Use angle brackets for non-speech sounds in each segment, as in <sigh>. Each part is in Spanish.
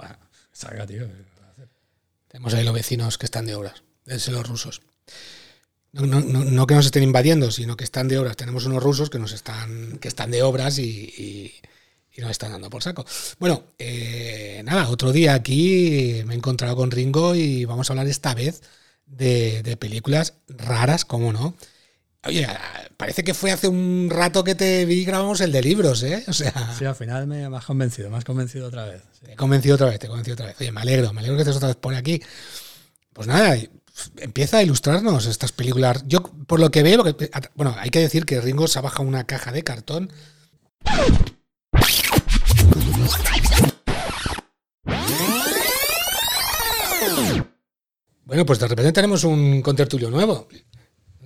Bueno, tío. Tenemos ahí los vecinos que están de obras, es los rusos. No, no- no- que nos estén invadiendo, sino que están de obras. Tenemos unos rusos que nos están, que están de obras y, nos están dando por saco. Bueno, eh, nada, otro día aquí me he encontrado con Ringo y vamos a hablar esta vez de, de películas raras, ¿cómo no? Oye, parece que fue hace un rato que te vi y grabamos el de libros, ¿eh? O sea, Sí, al final me, has convencido, me has convencido otra vez. sí. te he convencido otra vez, te he convencido otra vez. Oye, me alegro, me alegro que estés otra vez por aquí. Pues nada, empieza a ilustrarnos estas películas. Yo, por lo que veo, porque- bueno, hay que decir que Ringo se ha bajado una caja de cartón. Bueno, pues de repente tenemos un contertulio nuevo.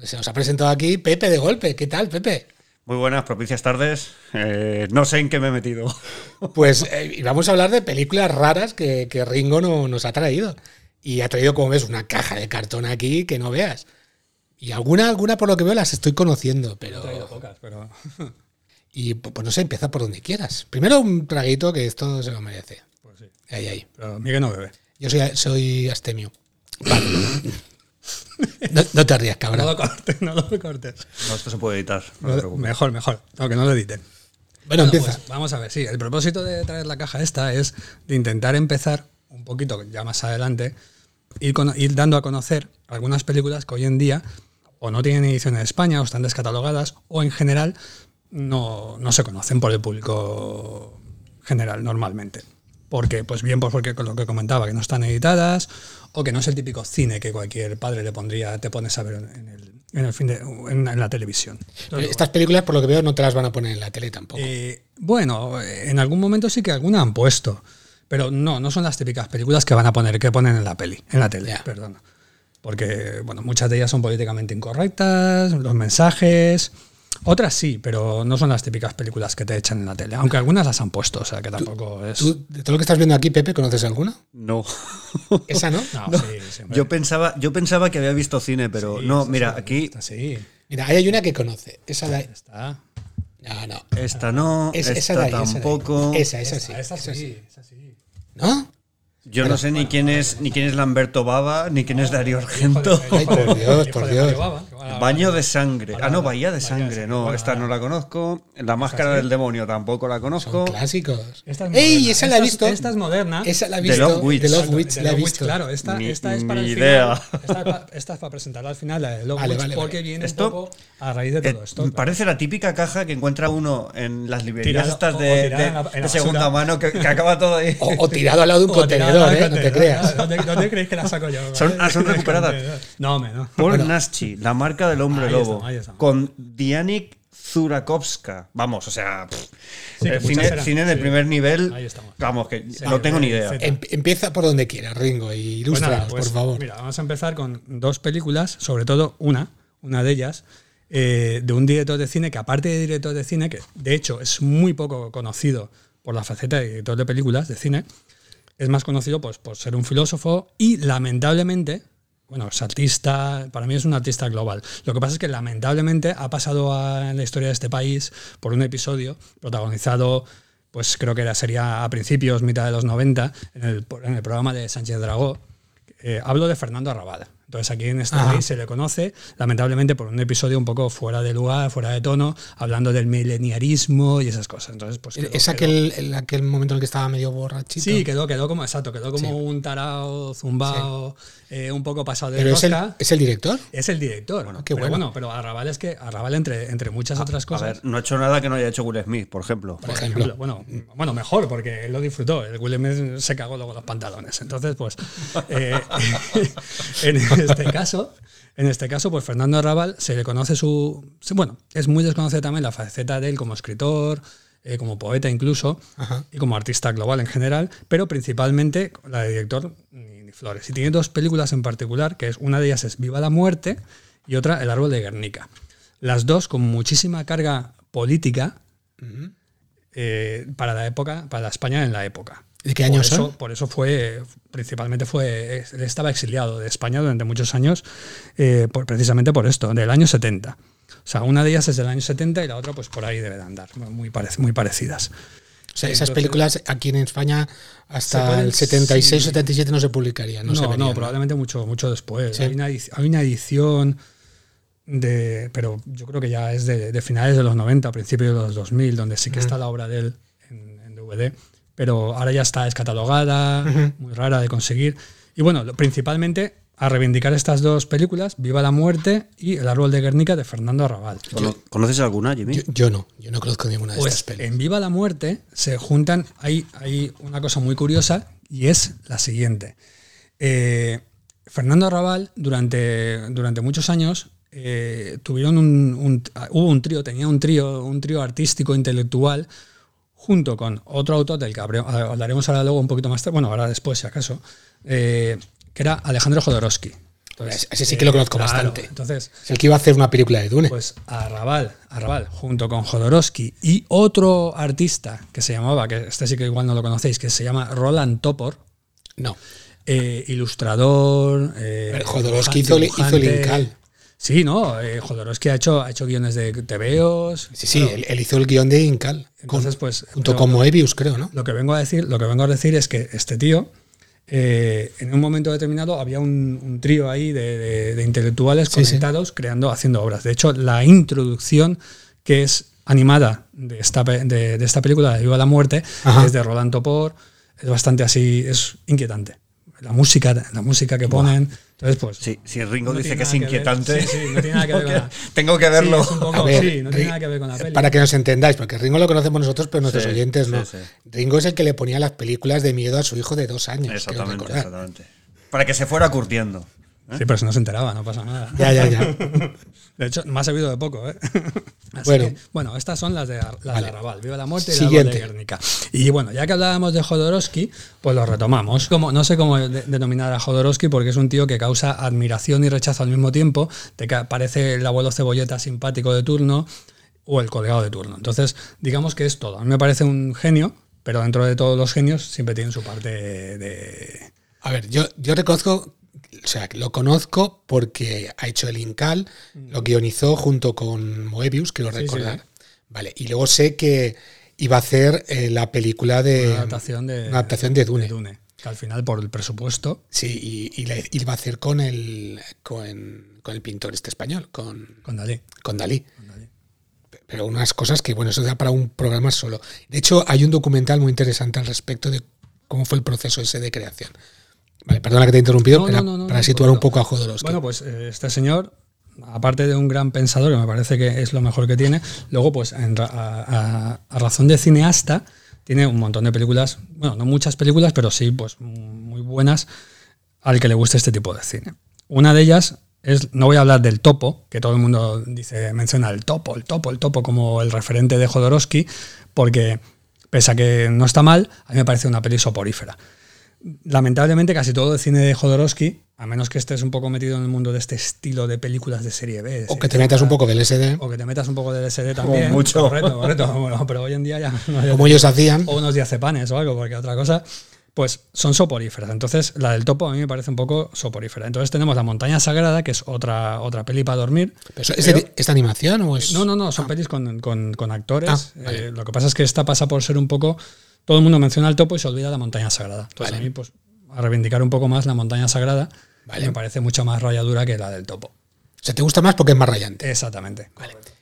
Se nos ha presentado aquí Pepe de golpe. ¿Qué tal, Pepe? Muy buenas, propicias tardes. Eh, no sé en qué me he metido. <laughs> Pues eh, vamos a hablar de películas raras que, que Ringo no- nos ha traído. Y ha traído, como ves, una caja de cartón aquí que no veas. Y alguna, alguna por lo que veo las estoy conociendo, He traído pero... pocas, pero. <laughs> Y pu- pues no sé, empieza por donde quieras. Primero un traguito que esto se lo merece. Pues sí. Ahí, ahí. Pero Miguel no bebe. Yo soy, soy astemio. Vale. <laughs> No, no te rías, No cabrón. lo cortes, no lo cortes. No, esto se puede editar. No te No, preocupes. mejor, mejor. No, que no lo editen. Bueno, Bueno, empieza. pues vamos a ver, sí. El propósito de traer la caja esta es de intentar empezar un poquito, ya más adelante, ir, cono- ir dando a conocer algunas películas que hoy en día o no tienen edición en España o están descatalogadas o en general no, no se conocen por el público general normalmente. Porque, pues bien, pues porque con lo que comentaba, que no están editadas o que no es el típico cine que cualquier padre le pondría, te pones a ver en el, en el fin de, en, en la televisión. Entonces, Estas películas, por lo que veo, no te las van a poner en la tele tampoco. eh, bueno, en algún momento sí que alguna han puesto, pero no, no son las típicas películas que van a poner, que ponen en la peli, en la tele, Ya. perdón. Porque, bueno, muchas de ellas son políticamente incorrectas, los mensajes. Otras sí, pero no son las típicas películas que te echan en la tele. Aunque algunas las han puesto, o sea que tampoco es. ¿Tú, de todo lo que estás viendo aquí, Pepe, conoces alguna? No. <laughs> ¿Esa no? No, sí, sí. Yo pensaba, yo pensaba que había visto cine, pero Sí, no, mira, sí, aquí esta sí, Mira, ahí hay una que conoce. Esa de ahí. está. No, no. esta no, Es- esta esa de ahí, esa de ahí. tampoco. Esa, esa sí. Esa sí. ¿No? Yo no sé ni quién es ni quién es Lamberto Baba, ni quién es Darío Argento. Ay, por Dios, por Dios. Baño de sangre. Ah, no. Bahía de Sangre. No, esta no la conozco. La Máscara del Demonio tampoco la Son conozco. clásicos. Esta es ¡Ey! moderna. Esa la he visto. Esta es moderna. Esa la he The visto. Love Witch. The Love Witch la he visto. Claro, esta, Ni- esta es para ni el idea. final. Esta, es pa- esta es para presentarla al final, la de Love Vale, Witch, vale, porque vale. viene Esto- un poco a raíz de Eh, todo esto. parece la típica caja que encuentra uno en las librerías Tirado- estas de, o tirada de- en la- en la de basura. segunda mano que, que acaba todo ahí. O, o tirado al lado de un <laughs> contenedor, ¿eh? No te creas. ¿Dónde, creéis que la saco yo? Son- ah, <laughs> recuperadas. No, me no. Paul. Naschi, la marca del hombre Ahí lobo, estamos, ahí estamos. con Dianik Zurakovska. Vamos, o sea, pff, Sí, que eh, cine, de sí. primer nivel. Ahí estamos. Vamos, que Sí, no tengo ni de- idea. de- Em- empieza por donde quieras, Ringo, y Pues nada, ilústranos, pues, por favor. Mira, vamos a empezar con dos películas, sobre todo una, una de ellas, eh, de un director de cine que aparte de director de cine, que de hecho es muy poco conocido por la faceta de director de películas de cine, es más conocido pues, por ser un filósofo y lamentablemente, bueno, es artista, para mí es un artista global. Lo que pasa es que lamentablemente ha pasado a- en la historia de este país por un episodio protagonizado, pues creo que era, sería a principios, mitad de los 90, en el, en el programa de Sánchez Dragó. Eh, hablo de Fernando Arrabal. Entonces aquí en Ajá. país se le conoce, lamentablemente, por un episodio un poco fuera de lugar, fuera de tono, hablando del mileniarismo y esas cosas. Entonces, pues quedó- es quedó- aquel, el- aquel momento en el que estaba medio borrachito. Sí, quedó, quedó como, exacto, quedó como Sí. un tarao zumbao, eh, un poco pasado de Pero es el, rosca. es el director. Es el director. qué pero bueno. bueno, pero Arrabal es que Arrabal, entre, entre muchas otras A cosas. ver, no ha hecho nada que no haya hecho Will Smith, por ejemplo. Por ejemplo. bueno, bueno, mejor, porque él lo disfrutó. El Will Smith se cagó luego los pantalones. Entonces, pues, <laughs> eh, <laughs> en este caso, en este caso, pues Fernando Arrabal se le conoce su. Bueno, es muy desconocido también la faceta de él como escritor, eh, como poeta incluso, Ajá. y como artista global en general, pero principalmente la de director ni, ni Flores. Y tiene dos películas en particular, que es una de ellas es Viva la Muerte y otra El Árbol de Guernica. Las dos con muchísima carga política eh, para la época, para España en la época. ¿De qué años por son? eso, por eso fue, principalmente fue, él estaba exiliado de España durante muchos años, eh, por- precisamente por esto, del año 70. O sea, una de ellas es del año 70 y la otra pues por ahí debe de andar, muy, parec- muy parecidas. O sea, esas Entonces- películas aquí en España hasta pueden- el 76 sí. 77 no se publicarían. No, No, se no, verían, probablemente mucho, mucho después. Sí. Hay, una, hay una edición de, pero yo creo que ya es de, de finales de los 90, principios de los 2000, donde sí que está la obra de él en, en DVD, pero ahora ya está descatalogada, muy rara de conseguir. Y bueno, principalmente a reivindicar estas dos películas, Viva la Muerte y El Árbol de Guernica de Fernando Arrabal. ¿Cono- ¿Conoces alguna, Jimmy? Yo, yo no, yo no conozco ninguna de Pues estas pelis. en Viva la Muerte se juntan, hay, hay una cosa muy curiosa y es la siguiente. Eh, Fernando Arrabal durante, durante muchos años eh, tuvieron un, un- hubo un trío, tenía un trío, un trío artístico intelectual junto con otro autor del que hablaremos ahora luego un poquito más tarde, bueno, ahora después si acaso, eh, que era Alejandro Jodorowsky. Entonces, Ese sí que lo conozco claro, bastante. Entonces, Es el que iba a hacer una película de Dune. pues Arrabal, Arrabal, junto con Jodorowsky y otro artista que se llamaba, que este sí que igual no lo conocéis, que se llama Roland Topor, no. eh, ilustrador. eh, Jodorowsky dibujante, hizo- hizo el. Incal. Sí, no, eh, Jodorowsky ha hecho, ha hecho guiones de TVOs. Sí, sí, Bueno, él, él hizo el guion de Incal. con- Entonces, pues, junto con Moebius, creo, ¿no? Lo que vengo a decir, lo que vengo a decir es que este tío, eh, en un momento determinado, había un, un trío ahí de, de- de intelectuales Sí, sí. conectados creando, haciendo obras. De hecho, la introducción que es animada de esta, de, de esta película, de Viva la Muerte, Ajá. es de Roland Topor, es bastante así, es inquietante. La música, la música que ponen. Entonces, pues. Sí, si Ringo no dice que es inquietante. sí, sí, no tiene nada que ver <laughs> con la- Tengo que verlo. Sí, es un poco- A ver, sí, no tiene Ri- nada que ver con la peli. Para que nos entendáis, porque Ringo lo conocemos nosotros, pero nuestros Sí, oyentes no. sí. Ringo es el que le ponía las películas de miedo a su hijo de dos años. Exactamente, exactamente. Para que se fuera curtiendo. Sí, pero si no se enteraba, no pasa nada. Ya, ya, ya. <laughs> De hecho, me ha servido de poco, ¿eh? <laughs> Así Bueno. que, bueno, estas son las de, las Vale. de Arrabal. Viva la muerte y Siguiente. la de Guernica. Y bueno, ya que hablábamos de Jodorowsky, pues lo retomamos. Como, no sé cómo de- denominar a Jodorowsky porque es un tío que causa admiración y rechazo al mismo tiempo. Te parece el abuelo cebolleta simpático de turno o el colgado de turno. Entonces, digamos que es todo. A mí me parece un genio, pero dentro de todos los genios siempre tienen su parte de... A ver, yo, yo reconozco, o sea, lo conozco porque ha hecho el Incal, lo guionizó junto con Moebius, quiero sí, recordar. sí. Vale, y luego sé que iba a hacer eh, la película de. Una adaptación de, una adaptación de Dune. Que al final, por el presupuesto, Sí, y, y la y la iba a hacer con el, con, con el pintor este español, con, con Dalí. con Dalí. con Dalí. Pero unas cosas que, bueno, eso da para un programa solo. De hecho, hay un documental muy interesante al respecto de cómo fue el proceso ese de creación. Vale, perdona que te he interrumpido, No, para, no, no, no, para no, situar un poco a Jodorowsky. Bueno, pues eh, este señor, aparte de un gran pensador, que me parece que es lo mejor que tiene, luego, pues en ra- a, a- a razón de cineasta, tiene un montón de películas, bueno, no muchas películas, pero sí, pues muy buenas al que le guste este tipo de cine. Una de ellas es, no voy a hablar del topo, que todo el mundo dice, menciona el topo, el topo, el topo como el referente de Jodorowsky, porque pese a que no está mal, a mí me parece una peli soporífera lamentablemente casi todo el cine de Jodorowsky, a menos que estés un poco metido en el mundo de este estilo de películas de serie B. de o que te metas un poco del SD, O que te metas un poco de LSD también. mucho. Correcto, correcto. Bueno, pero hoy en día ya no hay- como ellos hacían. O unos diazepanes o algo, porque otra cosa. Pues son soporíferas. Entonces, la del topo a mí me parece un poco soporífera. Entonces tenemos La Montaña Sagrada, que es otra, otra peli para dormir. Pero ¿Es, Pero- de- ¿es de animación o es.? No, no, no, son pelis con, con- con actores. Ah, vale. Eh, lo que pasa es que esta pasa por ser un poco. Todo el mundo menciona el topo y se olvida la montaña sagrada. Entonces, Vale. a mí, pues, a reivindicar un poco más la montaña sagrada, Vale. me parece mucho más rayadura que la del topo. O sea, te gusta más porque es más rayante. Exactamente.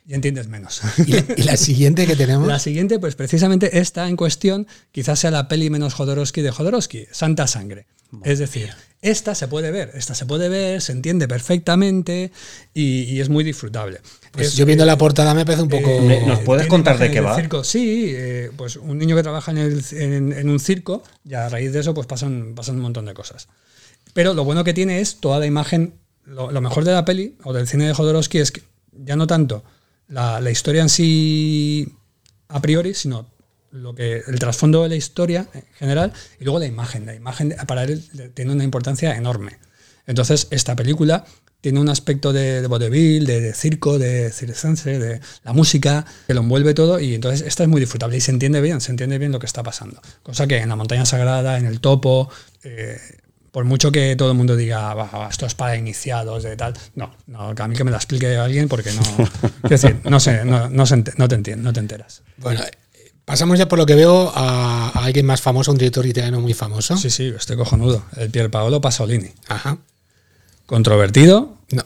Y entiendes menos. Y la, y la siguiente que <laughs> tenemos. La siguiente, pues precisamente esta en cuestión, quizás sea la peli menos Jodorowsky de Jodorowsky, Santa Sangre. Es decir, esta se puede ver, esta se puede ver, se entiende perfectamente y, y es muy disfrutable. Pues Es- yo viendo la portada me parece un poco. Eh, ¿Nos puedes contar de qué va? circo. Sí, eh, pues un niño que trabaja en, el- en- en un circo y a raíz de eso pues pasan, pasan un montón de cosas. Pero lo bueno que tiene es toda la imagen, lo, mejor de la peli o del cine de Jodorowsky es que ya no tanto la, historia en sí a priori, sino lo que el trasfondo de la historia en general y luego la imagen. La imagen para él tiene una importancia enorme. Entonces, esta película tiene un aspecto de, de vodevil, de, de circo, de circense, de la música, que lo envuelve todo y entonces esta es muy disfrutable y se entiende bien, se entiende bien lo que está pasando. Cosa que en la montaña sagrada, en el topo, eh, por mucho que todo el mundo diga, "Va, va, esto es para iniciados, de tal, no, no, que a mí que me la explique alguien porque no, <laughs> decir, no sé, no, no, se ente- no te entiendes, no te enteras. Bueno, eh, pasamos ya por lo que veo a, a alguien más famoso, un director italiano muy famoso. Sí, sí, estoy cojonudo. El Pier Paolo Pasolini. Ajá. Controvertido, No,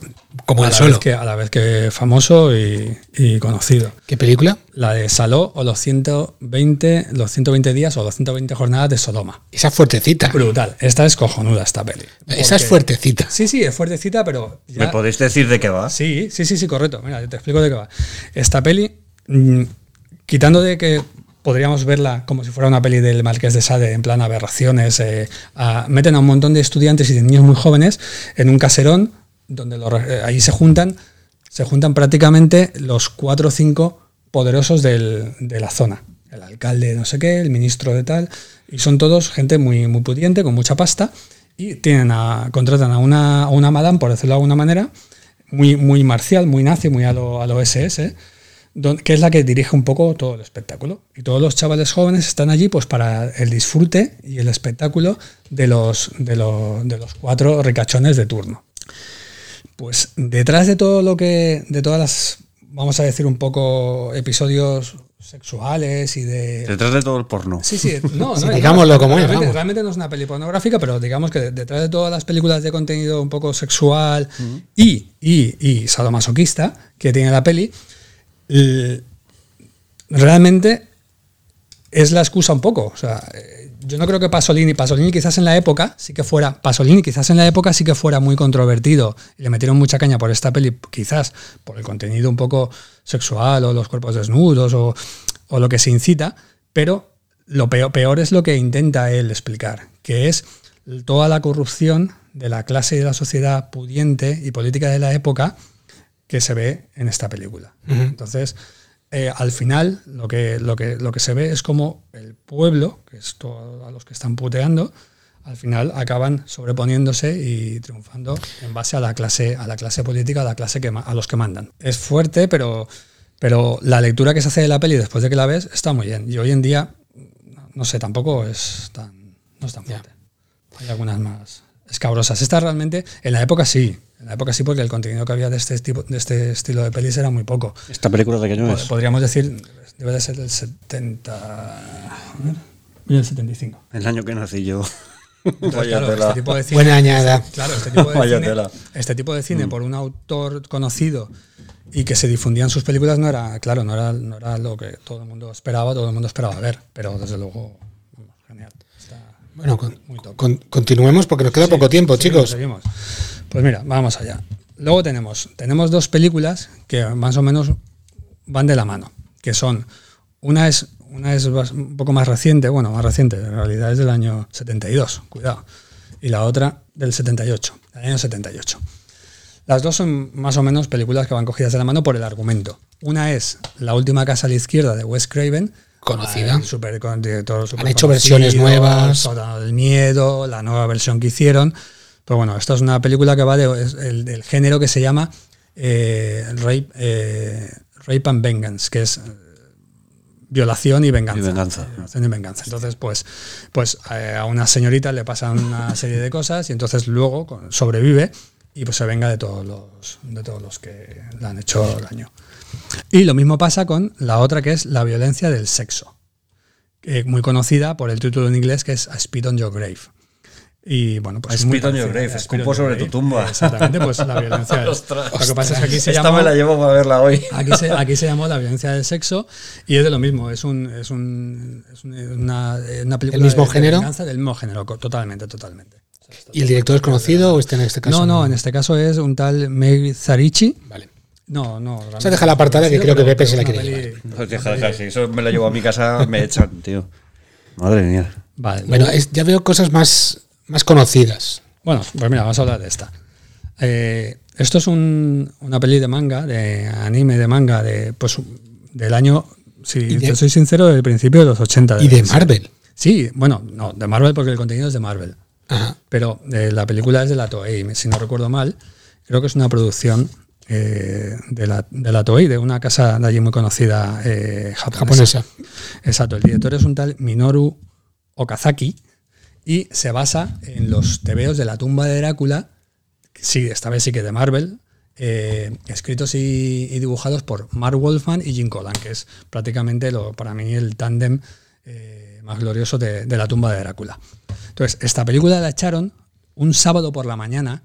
como a el la, solo. vez que, a la vez que famoso y, y conocido. ¿Qué película? La de Saló o los 120, los 120 días o los 120 jornadas de Sodoma. Esa es fuertecita. Brutal. Esta es cojonuda, esta peli. Esa es fuertecita. Sí, sí, es fuertecita, pero. ya- ¿Me podéis decir de qué va? Sí, sí, sí, sí, correcto. Mira, te explico de qué va. Esta peli, mm, quitando de que podríamos verla como si fuera una peli del Marqués de Sade, en plan aberraciones, eh, a- meten a un montón de estudiantes y de niños muy jóvenes en un caserón donde los re- eh, ahí se juntan, se juntan prácticamente los cuatro o cinco poderosos del- de la zona. El alcalde de no sé qué, el ministro de tal, y son todos gente muy, muy pudiente, con mucha pasta, y tienen a, contratan a una, a una madame, por decirlo de alguna manera, muy, muy marcial, muy nazi, muy a lo, a lo SS, que es la que dirige un poco todo el espectáculo. Y todos los chavales jóvenes están allí pues para el disfrute y el espectáculo de los, de lo- de los cuatro ricachones de turno. Pues detrás de todo lo que, de todas las, vamos a decir un poco, episodios sexuales y de... Detrás de todo el porno. Sí, sí, no, <laughs> Sí, no, digámoslo no, como es, realmente, vamos. realmente no es una peli pornográfica, pero digamos que detrás de todas las películas de contenido un poco sexual y, y, y sadomasoquista que tiene la peli, realmente es la excusa un poco. O sea, yo no creo que Pasolini, Pasolini quizás en la época sí que fuera, Pasolini quizás en la época sí que fuera muy controvertido y le metieron mucha caña por esta peli, quizás por el contenido un poco sexual o los cuerpos desnudos o, o lo que se incita, pero lo peor, peor es lo que intenta él explicar, que es toda la corrupción de la clase y de la sociedad pudiente y política de la época que se ve en esta película. Entonces, eh, al final, lo que, lo, que, lo que se ve es como el pueblo, que es todo a los que están puteando, al final acaban sobreponiéndose y triunfando en base a la clase, a la clase política, a la clase que a los que mandan. Es fuerte, pero, pero la lectura que se hace de la peli después de que la ves está muy bien. Y hoy en día, no sé, tampoco es tan, no es tan fuerte. Hay algunas más escabrosas. Esta realmente, en la época sí. En la época sí, porque el contenido que había de este, tipo, de este estilo de pelis era muy poco. ¿Esta película de qué año es? Podríamos decir, debe de ser del 70. a ver, mira, el 75. El año que nací yo. Entonces, Vaya claro, tela. este tipo de cine, Buena añada. claro, este tipo de Vaya cine, tela. este tipo de cine por un autor conocido y que se difundían sus películas no era, claro, no era, no era lo que todo el mundo esperaba, todo el mundo esperaba ver, pero desde luego, genial. Está Bueno, con- muy con- continuemos porque nos queda poco tiempo, Seguimos, chicos. seguimos. Pues mira, vamos allá. Luego tenemos, tenemos dos películas que más o menos van de la mano, que son, una es, una es un poco más reciente, bueno, más reciente, en realidad es del año 72, cuidado, y la otra del 78, del año 78. Las dos son más o menos películas que van cogidas de la mano por el argumento. Una es La última casa a la izquierda de Wes Craven, Conocida. el super- super hecho conocido, versiones nuevas. Del miedo, la nueva versión que hicieron. Pero bueno, esta es una película que va de- es el- del género que se llama eh, rape, eh, rape and Vengeance, que es eh, violación y venganza. Y venganza. Violación y venganza. Entonces, pues, pues a una señorita le pasan una serie de cosas y entonces luego sobrevive y pues se venga de todos los, de todos los que le han hecho daño. Y lo mismo pasa con la otra que es la violencia del sexo, muy conocida por el título en inglés que es A Spit on Your Grave. Y bueno, pues es Spit on Your parecida, Grave, escupo sobre grave. tu tumba. Exactamente, pues la violencia. <laughs> Ostras. lo que pasa es que aquí se Esta llama me la llevo para verla hoy. Aquí se, aquí se llamó <laughs> La violencia del sexo y es de lo mismo, es, un, es, un, es un- una, una película mismo de- de género? del mismo género, totalmente, totalmente. ¿Y el director es conocido o este en este caso? No, no, en este caso es un tal Meg Zarichi. Vale. No, no. Esa deja la apartada que creo que Pepe se la quiere llevar. Pues deja, deja, si eso me la llevo a mi casa, me echan, tío. Madre mía. Vale, Bueno, es- ya veo cosas más, más conocidas. Bueno, pues mira, vamos a hablar de esta. Eh, esto es un- una peli de manga, de anime de manga, de, pues, del año si de- te soy sincero, del principio de los 80. Y de. Marvel. Sí, bueno, no, de Marvel porque el contenido es de Marvel. Ajá. Pero eh, la película es de la Toei, si no recuerdo mal. Creo que es una producción eh, de, la, de la Toei, de una casa de allí muy conocida eh, japonesa. Japonesa. Exacto, el director es un tal Minoru Okazaki y se basa en los tebeos de la tumba de Drácula, sí, esta vez sí que de Marvel, eh, escritos y, dibujados por Mark Wolfman y Jim Collan, que es prácticamente para mí el tándem eh, más glorioso de, de la tumba de Drácula. Entonces, esta película la echaron un sábado por la mañana,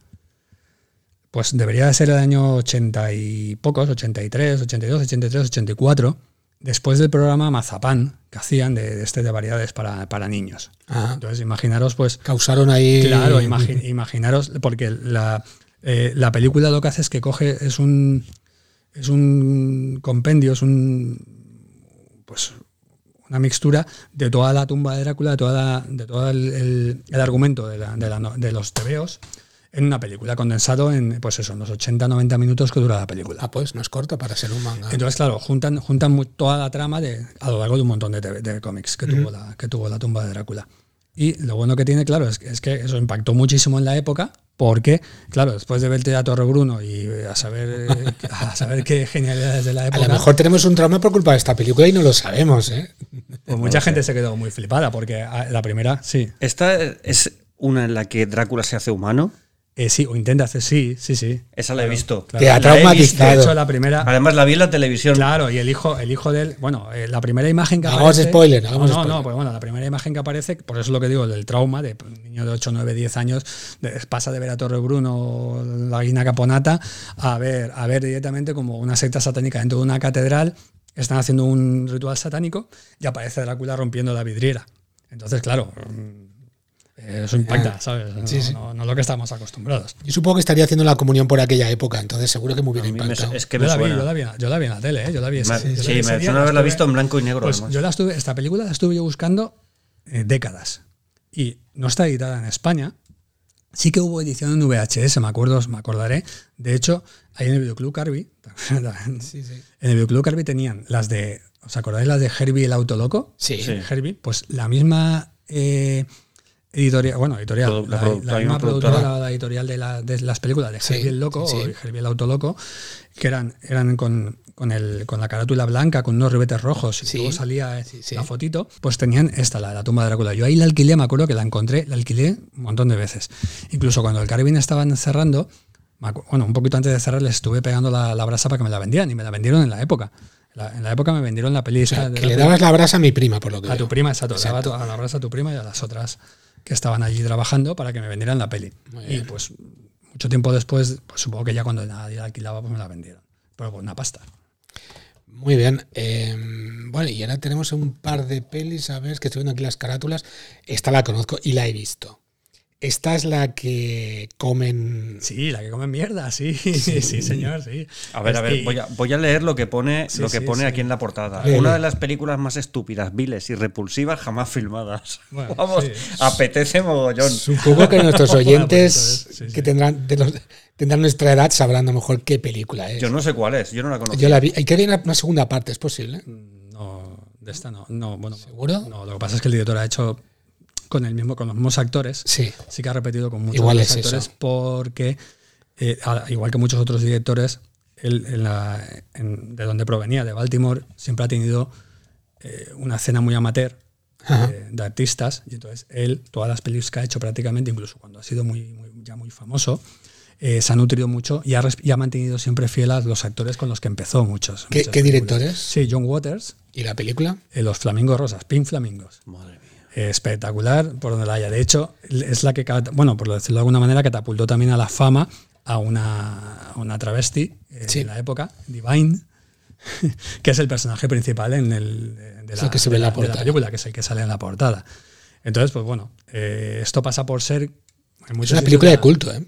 pues debería de ser el año 80 y pocos, 83, 82, 83, 84, después del programa Mazapán que hacían de, de este de variedades para, para niños. Ajá. Entonces, imaginaros, pues, Causaron ahí. Claro, imagi- imaginaros, porque la, eh, la película lo que hace es que coge, es un, es un compendio, es un, pues, una mixtura de toda la tumba de Drácula, de, toda la- de todo el, el- el argumento de, la- de la de los tebeos en una película, condensado en, pues eso, en los 80-90 minutos que dura la película. Ah, pues no es corta para ser un manga. Entonces, claro, juntan, juntan toda la trama de, a lo largo de un montón de, TV de cómics que, tuvo la, que tuvo la tumba de Drácula. Y lo bueno que tiene, claro, es, que- es que eso impactó muchísimo en la época, porque, claro, después de verte a Torre Bruno y a saber, eh, a saber qué genialidades de la a época, lo mejor tenemos un trauma por culpa de esta película y no lo sabemos, ¿eh? pues mucha gente se quedó muy flipada, porque ah, la primera, sí, Esta es una en la que Drácula se hace humano. Eh, sí, o intenta hacer, sí, sí, sí. Esa la he visto. claro. Te ha La he traumatizado. De visto. hecho, la primera, Además la vi en la televisión. Claro, y el hijo, el hijo de él, bueno, eh, la primera imagen que Hagamos aparece. spoiler, hagamos no, no, spoiler. no, pues bueno, la primera imagen que aparece, por eso es lo que digo, del trauma de un niño de 8, 9, 10 años, de- pasa de ver a Torre Bruno, la Guina Caponata, a ver, a ver directamente como una secta satánica dentro de una catedral, están haciendo un ritual satánico y aparece Drácula rompiendo la vidriera. Entonces, claro, eso impacta, ¿sabes? No, Sí, sí. no- no es lo que estamos acostumbrados. Yo supongo que estaría haciendo la comunión por aquella época, entonces seguro que me hubiera me- impactado. es que yo, la vi, yo, la vi, yo la vi en la tele, ¿eh? yo la vi. ese- Me- yo la vi sí, me suena la haberla estuve- visto en blanco y negro. Pues yo la estuve, esta película la estuve yo buscando eh, décadas y no está editada en España. Sí que hubo edición en VHS, me acuerdo, me acordaré. De hecho, ahí en el videoclub Carby, <laughs> Sí, sí. en el videoclub Carby tenían las de, ¿os acordáis las de Herbie el auto loco? Sí. Sí. Herbie, pues la misma eh, editorial, bueno, editorial, Produ- la la, la misma productora, productora. la editorial de, la- de las películas de Sí, Herbie el loco sí, o Herbie el auto loco, que eran, eran con, con, el, con la carátula blanca, con unos ribetes rojos, y Sí, luego salía eh, sí, sí. la fotito, pues tenían esta, la, la tumba de Drácula. Yo ahí la alquilé, me acuerdo que la encontré, la alquilé un montón de veces. Incluso cuando el Carabin estaban cerrando, bueno, un poquito antes de cerrar les estuve pegando la, la brasa para que me la vendieran, y me la vendieron en la época. La- en la época me vendieron la peli O sea, que la le dabas la brasa a mi prima, por lo que a tu veo. prima, exacto. Le daba tu- a la brasa a tu prima y a las otras que estaban allí trabajando para que me vendieran la peli. Y pues mucho tiempo después, pues supongo que ya cuando nadie la alquilaba, pues me la vendieron. Pero por una pasta. Muy bien. eh, bueno, y ahora tenemos un par de pelis, a ver, que estoy viendo aquí las carátulas. Esta la conozco y la he visto. Esta es la que comen. Sí, la que come mierda, <laughs> sí, sí, señor, sí. A ver, a ver, voy a, voy a leer lo que pone, Sí, lo que sí, pone sí. aquí en la portada. Una de las películas más estúpidas, viles y repulsivas jamás filmadas. <laughs> Bueno, Vamos, sí. apetece mogollón. Supongo que nuestros pues oyentes que tendrán, de los- tendrán nuestra edad sabrán a lo mejor qué película es. Yo no sé cuál es, yo no la conozco. Yo la vi. Hay que ver una, una segunda parte, ¿es posible? No, de esta no. No, bueno. ¿Seguro? No, lo que pasa es que el director ha hecho con el mismo, con los mismos actores. Sí. sí que ha repetido con muchos Igual otros es actores eso. porque, eh, a- igual que muchos otros directores, él en la- en- de donde provenía, de Baltimore, siempre ha tenido eh, una escena muy amateur eh, de artistas. Y entonces él, todas las películas que ha hecho prácticamente, incluso cuando ha sido muy, muy- ya muy famoso, eh, se ha nutrido mucho y ha, res- y ha mantenido siempre fiel a los actores con los que empezó muchos. ¿Qué, muchas qué películas. director es? Sí, John Waters, ¿Y la película? eh, Los Flamingos Rosas, Pink Flamingos. Madre mía. Eh, espectacular por donde la haya. De hecho, es la que, bueno, por decirlo de alguna manera, catapultó también a la fama a una, a una travesti eh, Sí. en la época, Divine, <laughs> que es el personaje principal en el, de, Es la, que se ve de la de película, que es el que sale en la portada. Entonces, pues bueno, eh, esto pasa por ser... en Es una película de culto, ¿eh?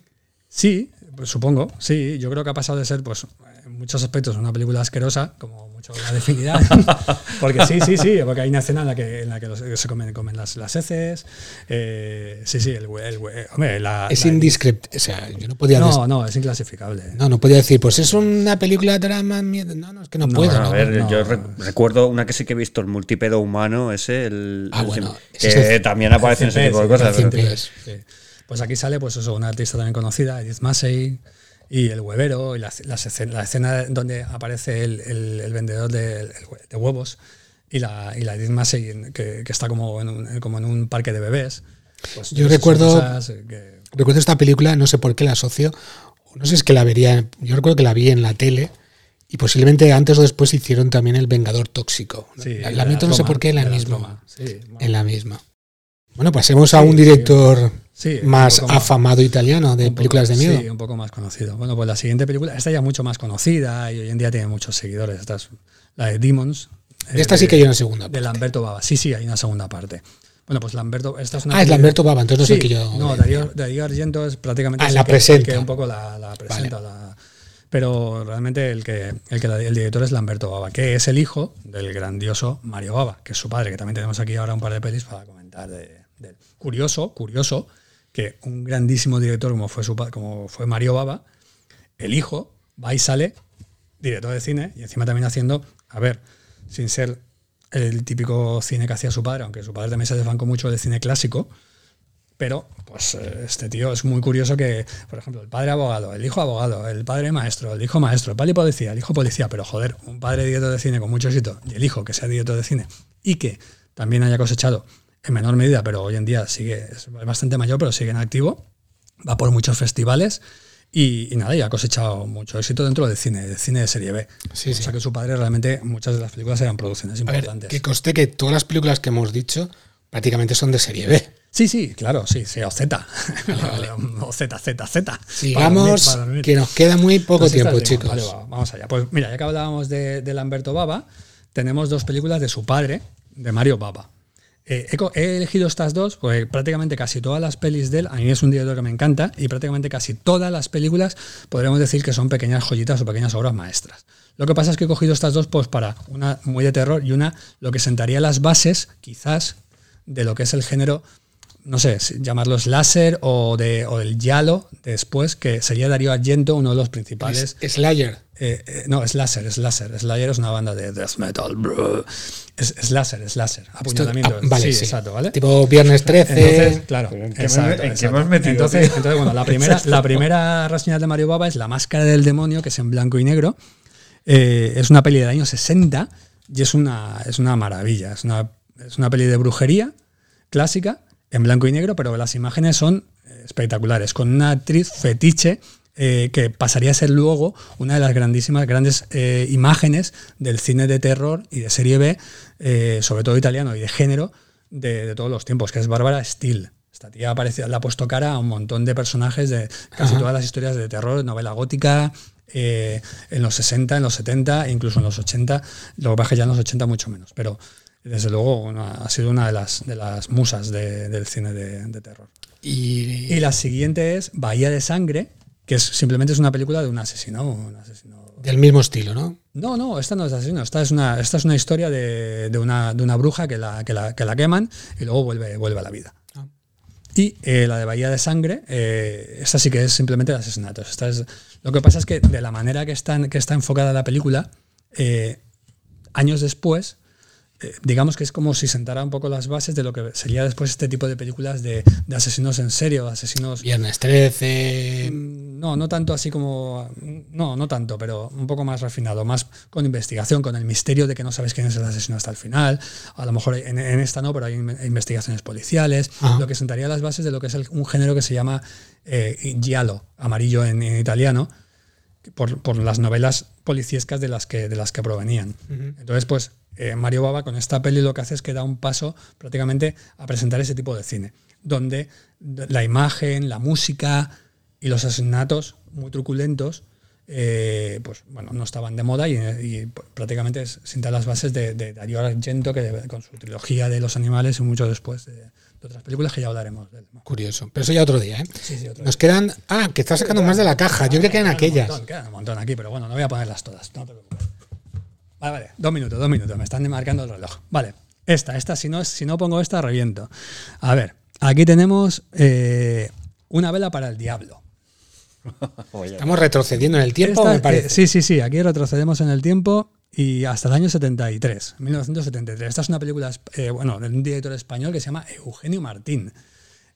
Sí, Pues supongo, sí. Yo creo que ha pasado de ser, pues, en muchos aspectos, una película asquerosa, como mucho la definirá. <laughs> porque sí, sí, sí, porque hay una escena en la que, en la que los- se comen, comen las, las heces. eh, sí, sí, el, hue- el hue- hombre, la, Es indescriptible. O sea, yo no podía. No, no, es inclasificable. No, no podía decir, pues es una película drama, miedo. No, no, es que no, No, puedo. Bueno, a ¿no? ver, no. yo re- recuerdo una que sí que he visto, el multipedo humano, ese, el, Ah, el- bueno, que es el- también aparece en ese tipo de cosas. el pero-. Sí. Pues aquí sale, pues eso, una artista también conocida, Edith Massey, y el huevero, y la, escena donde aparece el, el- el vendedor de, huevos, y la, y la Edith Massey, que, que está como en, un, como en un parque de bebés. Pues Yo recuerdo- que- Recuerdo esta película, no sé por qué la asocio. No sé si es que la vería. Yo recuerdo que la vi en la tele. Y posiblemente antes o después hicieron también El Vengador Tóxico. sí, la, la meto no sé por qué en la misma. Sí, bueno. En la misma. Bueno, pasemos a un director Sí, más afamado italiano de poco- películas de miedo. Sí, un poco más conocido. Bueno, pues la siguiente película, esta ya mucho más conocida y hoy en día tiene muchos seguidores. Esta es la de Demons. De esta sí que hay una segunda De parte. Lamberto Bava. Sí, sí, hay una segunda parte. Bueno, pues Lamberto, esta es una Ah, es Lamberto Bava, entonces no Sí, sé que yo. No, Darío, Darío Argento es prácticamente Ah, la que- presenta. que un poco la, la presenta. la- pero realmente el que, el que la- el director es Lamberto Bava, que es el hijo del grandioso Mario Bava, que es su padre, que también tenemos aquí ahora un par de pelis para comentar de, de él. Curioso, curioso, que un grandísimo director como fue, su, como fue Mario Bava, el hijo va y sale director de cine y encima también haciendo, a ver, sin ser el típico cine que hacía su padre, aunque su padre también se desbancó mucho de cine clásico, pero pues este tío es muy curioso que, por ejemplo, el padre abogado, el hijo abogado, el padre maestro, el hijo maestro, el padre policía, el hijo policía, pero joder, un padre director de cine con mucho éxito y el hijo que sea director de cine y que también haya cosechado en menor medida, pero hoy en día sigue, es bastante mayor, pero sigue en activo, va por muchos festivales y, y nada, y ha cosechado mucho éxito dentro del cine, del cine de serie B. Sí, o sí. sea que su padre realmente, muchas de las películas eran producciones ver, importantes. que conste que todas las películas que hemos dicho prácticamente son de serie B. Sí, sí, claro, sí, sí, o Z. <laughs> o Z, Z, Z. Sigamos, que nos queda muy poco tiempo, chicos. Vale, va, vamos allá. Pues mira, ya que hablábamos de, de Lamberto Bava, tenemos dos películas de su padre, de Mario Bava. Eh, he, elegido estas dos porque prácticamente casi todas las pelis de él, a mí es un director que me encanta, y prácticamente casi todas las películas podríamos decir que son pequeñas joyitas o pequeñas obras maestras. Lo que pasa es que he cogido estas dos pues para una muy de terror y una lo que sentaría las bases, quizás, de lo que es el género no sé, si llamarlos láser o, de, o el Yalo después, que sería Darío Argento, uno de los principales. Es- Slayer. eh, eh, no, es láser, es láser. Slayer es una banda de death metal. bro. Es, es láser, es láser. Apuñalamiento. ah, vale, sí, sí. exacto, ¿vale? Tipo Viernes 13. Entonces, claro, ¿en qué exacto, me- en qué has metido, entonces, entonces, bueno, la primera, la primera reseña de Mario Baba es La Máscara del Demonio, que es en blanco y negro. Eh, es una peli del año 60 y es una, es una maravilla. Es una, es una peli de brujería clásica, en blanco y negro, pero las imágenes son eh, espectaculares, con una actriz fetiche eh, que pasaría a ser luego una de las grandísimas, grandes eh, imágenes del cine de terror y de serie B, eh, sobre todo italiano y de género, de, de todos los tiempos, que es Bárbara Steele. Esta tía aparece- le ha puesto cara a un montón de personajes de casi Ajá. todas las historias de terror, novela gótica, en los 60, en los 70, incluso en los 80, lo que pasa es que ya en los 80 mucho menos, pero desde luego ha sido una de las, de las musas de- del cine de, de terror. Y, Y la siguiente es Bahía de Sangre, que es, simplemente es una película de un asesino. Un asesino. del mismo estilo, ¿no? No, no, esta no es asesino, esta es una, esta es una historia de, de una, de una bruja que la, que, la, que la queman y luego vuelve, vuelve a la vida. Ah. Y eh, la de Bahía de Sangre, eh, esta sí que es simplemente de asesinatos. Esta es, lo que pasa es que de la manera que, están, que está enfocada la película, eh, años después, digamos que es como si sentara un poco las bases de lo que sería después este tipo de películas de, de asesinos en serio, asesinos Viernes 13. Mm, No, no tanto así como. No, no tanto, pero un poco más refinado, más con investigación, con el misterio de que no sabes quién es el asesino hasta el final. A lo mejor en, en esta no, pero hay in- investigaciones policiales, Ajá. lo que sentaría las bases de lo que es el- un género que se llama eh, giallo, amarillo en, en italiano, por, por las novelas policiescas de las que, de las que provenían. Entonces, pues eh, Mario Baba con esta peli lo que hace es que da un paso prácticamente a presentar ese tipo de cine, donde la imagen, la música y los asesinatos muy truculentos eh, pues bueno, no estaban de moda y, y prácticamente sienta las bases de, de Darío Argento, que de- con su trilogía de los animales y mucho después de, de otras películas que ya hablaremos del Curioso. Pero eso ya otro día, ¿eh? Sí, sí, otro Nos quedan. Ah, que estás sacando más de la caja. Yo creo que Quedan un aquellas. montón, quedan un montón aquí, pero bueno, no voy a ponerlas todas. No te preocupes. Vale, vale. Dos minutos, dos minutos. Me están marcando el reloj. Vale. Esta, esta, si no, si no pongo esta, reviento. A ver, aquí tenemos eh, una vela para el diablo. <laughs> Estamos retrocediendo en el tiempo, Esta, me parece. eh, sí, sí, sí. Aquí retrocedemos en el tiempo y hasta el año 73, 1973. Esta es una película, eh, bueno, de un director español que se llama Eugenio Martín.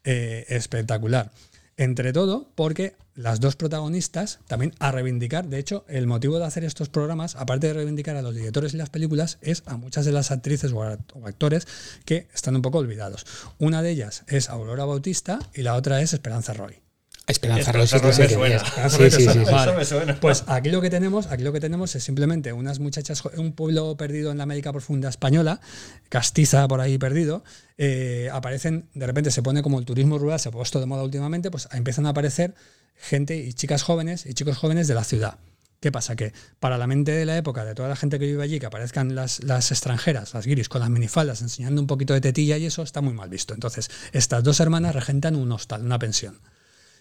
Eh, espectacular. Entre todo, porque las dos protagonistas también a reivindicar, de hecho, el motivo de hacer estos programas, aparte de reivindicar a los directores y las películas, es a muchas de las actrices o actores que están un poco olvidados. Una de ellas es Aurora Bautista y la otra es Esperanza Roy. Esperanza sí, sí, sí, suena. sí, Vale. me. Pues aquí lo que tenemos, aquí lo que tenemos es simplemente unas muchachas, un pueblo perdido en la América profunda española, castiza por ahí perdido, eh, aparecen, de repente se pone como el turismo rural, se ha puesto de moda últimamente, pues empiezan a aparecer gente y chicas jóvenes y chicos jóvenes de la ciudad. ¿Qué pasa? Que para la mente de la época, de toda la gente que vive allí, que aparezcan las, las extranjeras, las guiris, con las minifaldas, enseñando un poquito de tetilla y eso está muy mal visto. Entonces, estas dos hermanas regentan un hostal, una pensión.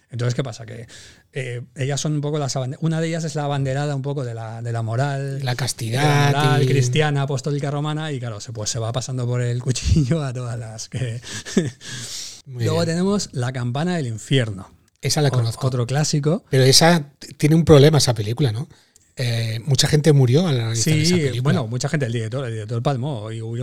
Entonces, ¿qué pasa? Que eh, ellas son un poco las Una de ellas es la abanderada un poco de la, de la moral. La castidad. la moral y- cristiana, apostólica romana, y claro, se, pues, se va pasando por el cuchillo a todas las que. <laughs> Luego bien. tenemos La campana del infierno. Esa la conozco. Otro clásico. Pero esa tiene un problema, esa película, ¿no? Eh, mucha gente murió al analizar esa Sí, película. bueno, mucha gente, el director, el director palmó y hubo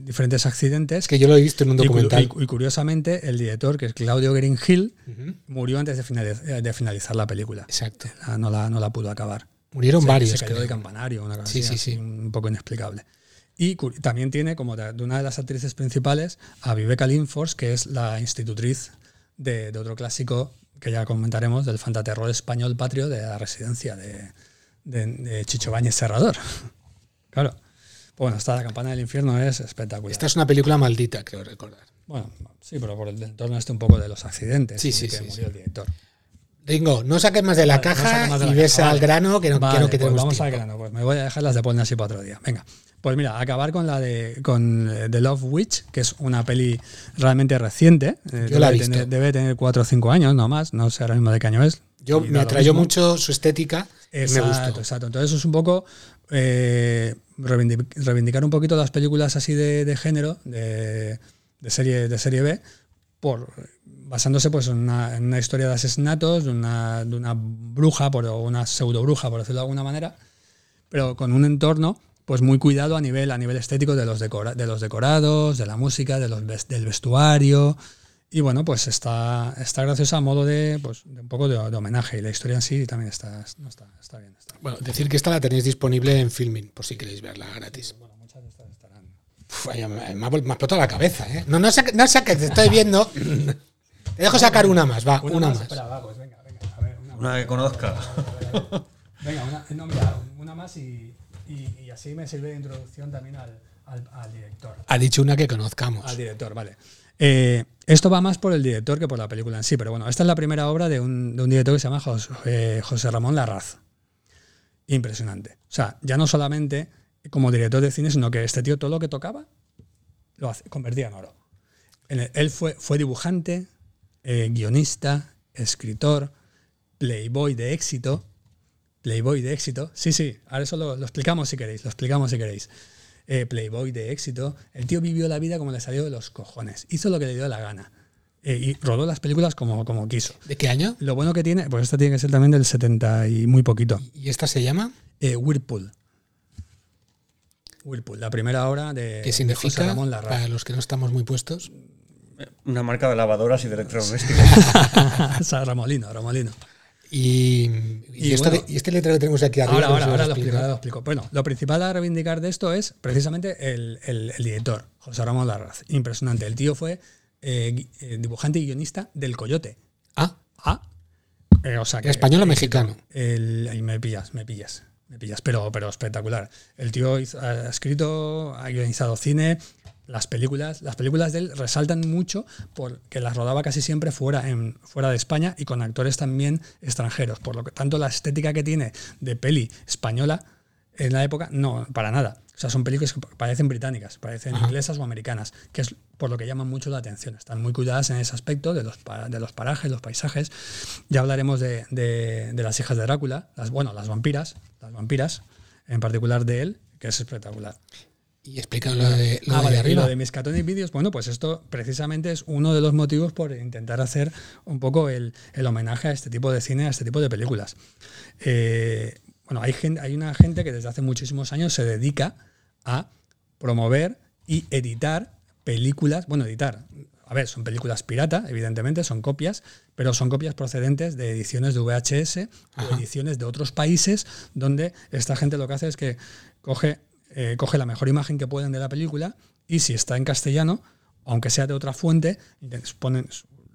diferentes accidentes. es que yo lo he visto en un y, cu- documental. y- y curiosamente, el director, que es Claudio Green Hill, Ujú, murió antes de, finaliz- eh, de finalizar la película. Exacto. La- no, la, no la pudo acabar. Murieron se, varios. se cayó creo. de campanario, una cosa Sí, sí, sí. un poco inexplicable. Y también tiene como de, de una de las actrices principales a Viveca Linfors, que es la institutriz de, de otro clásico que ya comentaremos, del fantaterror español patrio de la residencia de, de, de Chicho Báñez Serrador. <laughs> claro. Bueno, esta La campana del infierno es espectacular. Esta es una película maldita, creo recordar. Bueno, sí, pero por el entorno este un poco de los accidentes Sí, sí, que sí, murió el director. Ringo, no saques más de la Vale, caja de y la ves caja, al grano que no Vale, quiero que pues vamos al grano, pues me voy a dejar las de poner así para otro día. Venga. Pues mira, acabar con la de con eh, The Love Witch, que es una peli realmente reciente. Eh, Yo la he debe visto. Tener, debe tener 4 o 5 años, no más. No sé ahora mismo de qué año es. Yo me atrayó mucho su estética y me Exacto, gustó. exacto. Entonces es un poco eh, reivindi- reivindicar un poquito las películas así de, de género, de, de serie, de serie B, por basándose pues en una, en una historia de asesinatos, de una, de una bruja, por, o una pseudo bruja, por decirlo de alguna manera, pero con un entorno pues muy cuidado a nivel, a nivel estético de los, decora- de los decorados, de la música, de los del vestuario. Y bueno, pues está, está graciosa a modo de, pues, de un poco de, de homenaje. Y la historia en sí también está, no está, está bien. Está. Bueno, decir que esta la tenéis disponible en Filming, por si queréis verla gratis. Bueno, muchas de estas estarán. Uf, me, me ha, vol- me ha explotado la cabeza, ¿eh? No, no, saque- no saques, te estoy viendo. Te dejo sacar una más, va, una, más. Espera, va, pues venga, venga. A ver, una, Una que conozca. Venga, una, no, mira, una más y, y, y así me sirve de introducción también al, al, al director. Ha dicho una que conozcamos. Al director, vale. Eh, esto va más por el director que por la película en sí, pero bueno, esta es la primera obra de un, de un director que se llama eh, José Ramón Larraz. Impresionante. O sea, ya no solamente como director de cine, sino que este tío todo lo que tocaba lo convertía en oro. Él fue, fue dibujante, eh, guionista, escritor, playboy de éxito. Playboy de éxito. Sí, sí, ahora eso lo explicamos si queréis, lo explicamos si queréis. Eh, playboy de éxito. El tío vivió la vida como le salió de los cojones. Hizo lo que le dio la gana. Eh, y rodó las películas como, como quiso. ¿De qué año? Lo bueno que tiene, pues esta tiene que ser también del 70 y muy poquito. ¿Y esta se llama? Eh, Whirlpool. Whirlpool, la primera obra de, ¿Qué de José significa? Ramón. Para los que no estamos muy puestos. Una marca de lavadoras y de electrodomésticos. <laughs> O sea, Ramolino, Ramolino. Y, y Y esto bueno, de- y este letrero que tenemos aquí arriba. Ahora, no ahora, ahora lo explico, explico. ahora lo explico. Bueno, lo principal a reivindicar de esto es precisamente el, el- el director, José Ramón Larraz. Impresionante. El tío fue eh, eh, dibujante y guionista del Coyote. Ah, Ah. Eh, o sea que, ¿español o mexicano? El, ahí me pillas, me pillas, me pillas, pero, pero espectacular. El tío ha escrito, ha guionizado cine, las películas, las películas de él resaltan mucho porque las rodaba casi siempre fuera, en, fuera de España y con actores también extranjeros. Por lo que tanto la estética que tiene de peli española en la época, no, para nada. O sea, son películas que parecen británicas, parecen inglesas o americanas, que es por lo que llaman mucho la atención. Están muy cuidadas en ese aspecto de los, de los parajes, los paisajes. Ya hablaremos de, de, de las hijas de Drácula, las, bueno, las vampiras, las vampiras, en particular de él, que es espectacular. Y explica lo de, lo Ah, de vale, y arriba. lo de Miskatonic Videos, bueno, pues esto precisamente es uno de los motivos por intentar hacer un poco el, el homenaje a este tipo de cine, a este tipo de películas. Eh, bueno, hay, gen- hay una gente que desde hace muchísimos años se dedica a promover y editar películas, bueno, editar, a ver, son películas pirata, evidentemente, son copias, pero son copias procedentes de ediciones de VHS o ediciones de otros países donde esta gente lo que hace es que coge, eh, coge la mejor imagen que pueden de la película y si está en castellano, aunque sea de otra fuente, intent- ponen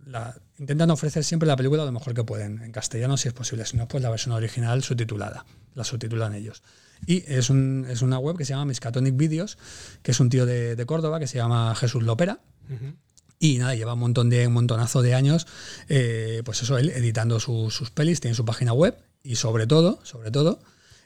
la- intentan ofrecer siempre la película lo mejor que pueden, en castellano si es posible, si no, pues la versión original subtitulada, la subtitulan ellos. Y es, un- es una web que se llama Miskatonic Videos, que es un tío de, de Córdoba que se llama Jesús Lopera. Y nada, lleva un montón de un montonazo de años, eh, pues eso, él editando su- sus pelis, tiene su página web y sobre todo, sobre todo,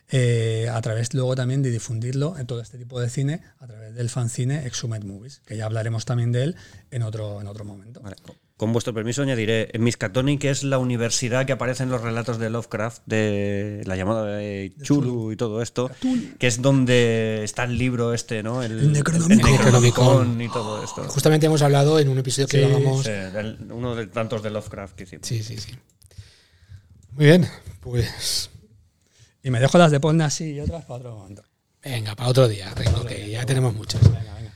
eh, a través luego también de difundirlo en todo este tipo de cine, a través del fanzine Exhumed Movies, que ya hablaremos también de él en otro, en otro momento. Vale, con- vuestro permiso añadiré, Miskatonic que es la universidad que aparece en los relatos de Lovecraft, de la llamada de Chulu y todo esto, que es donde está el libro este, ¿no? El Necronomicon. el Necronomicon y todo esto. Justamente hemos hablado en un episodio que Sí, grabamos. Sí, uno de tantos de Lovecraft que hicimos. Sí, sí, sí. Muy bien, pues Y me dejo las de Ponna así y otras para otro momento. venga, para otro día, Ringo, que ya tenemos muchas. Venga, venga.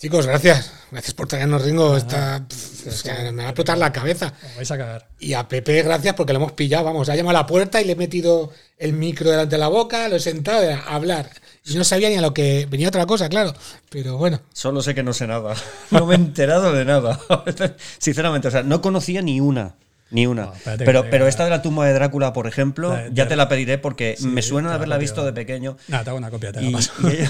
Chicos, gracias. Gracias por traernos Ringo. Esta, pff, es que me va a explotar la cabeza. Os vais a cagar. Y a Pepe, gracias porque lo hemos pillado. Vamos, ha llamado a la puerta y le he metido el micro delante de la boca, lo he sentado a hablar. Y no sabía ni a lo que venía otra cosa, claro. Pero bueno, Solo sé que no sé nada. <laughs> No me he enterado de nada. <laughs> Sinceramente, o sea, no conocía ni una. Ni una. No, que pero, pero esta de la tumba de Drácula, por ejemplo, La ya te la pediré porque Sí, me suena de la haberla copio. visto de pequeño. Nada, te hago una copia, te la Y, paso. y hay,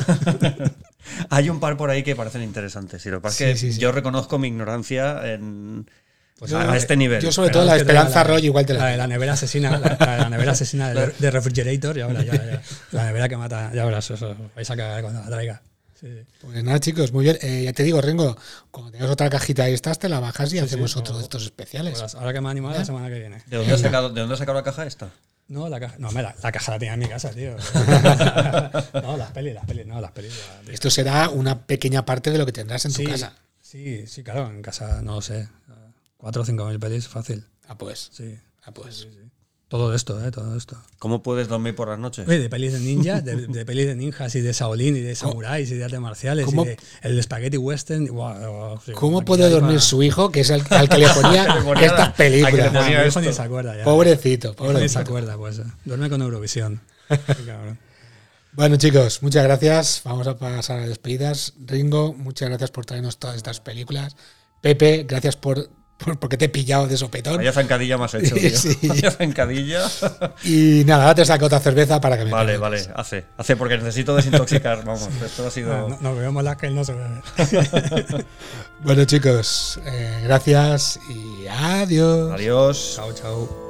<laughs> hay un par por ahí que parecen interesantes. Y lo que pasa es Sí, que sí, sí. yo reconozco mi ignorancia en, Pues a, este nivel. yo sobre Pero todo la es que Esperanza Roy igual te la, La de la nevera asesina, la, la de la nevera asesina de, de Refrigerator, ya verás, ya, ya. La nevera que mata, ya verás, eso, vais a cagar cuando la traiga. Sí. Pues nada, chicos, muy bien. Eh, ya te digo, Ringo, cuando tengas otra cajita ahí estás, te la bajas y hacemos sí, otro no. de estos especiales. Pues ahora que me ha animado la semana que viene. ¿De dónde, has sacado, ¿De dónde has sacado la caja esta? No, la caja, no, me la, la caja la tenía en mi casa, tío. <laughs> no, las pelis, las pelis, no, las pelis. Esto será una pequeña parte de lo que tendrás en tu casa. Sí, sí, claro, en casa, no lo sé. Cuatro o cinco mil pelis, fácil. Ah, pues. Sí. Ah, pues. Todo esto, eh, todo esto. ¿Cómo puedes dormir por las noches? Oye, de pelis de ninjas, de, <laughs> de pelis de ninjas y de Shaolin y de samuráis y de artes marciales ¿Cómo- y de el spaghetti western. sí, ¿Cómo puede dormir su hijo, que es el <laughs> al que le ponía estas películas? Nah, ponía mi hijo esto. ni se acuerda ya. Pobrecito, ni se pobrecito. acuerda, pues. eh. Duerme con Eurovisión. <laughs> Bueno, chicos, muchas gracias. Vamos a pasar a despedidas. Ringo, muchas gracias por traernos todas estas películas. Pepe, gracias por- porque te he pillado de sopetón. Vaya zancadilla has hecho, <laughs> tío. Sí. Vaya zancadilla. Y nada, ahora te saco otra cerveza para que me Vale, vale, hace. Hace porque necesito desintoxicar. <laughs> Vamos, esto ha sido. No, nos bebemos las que él no se bebe. <laughs> Bueno, chicos, eh, gracias y adiós. Adiós. chao, chao.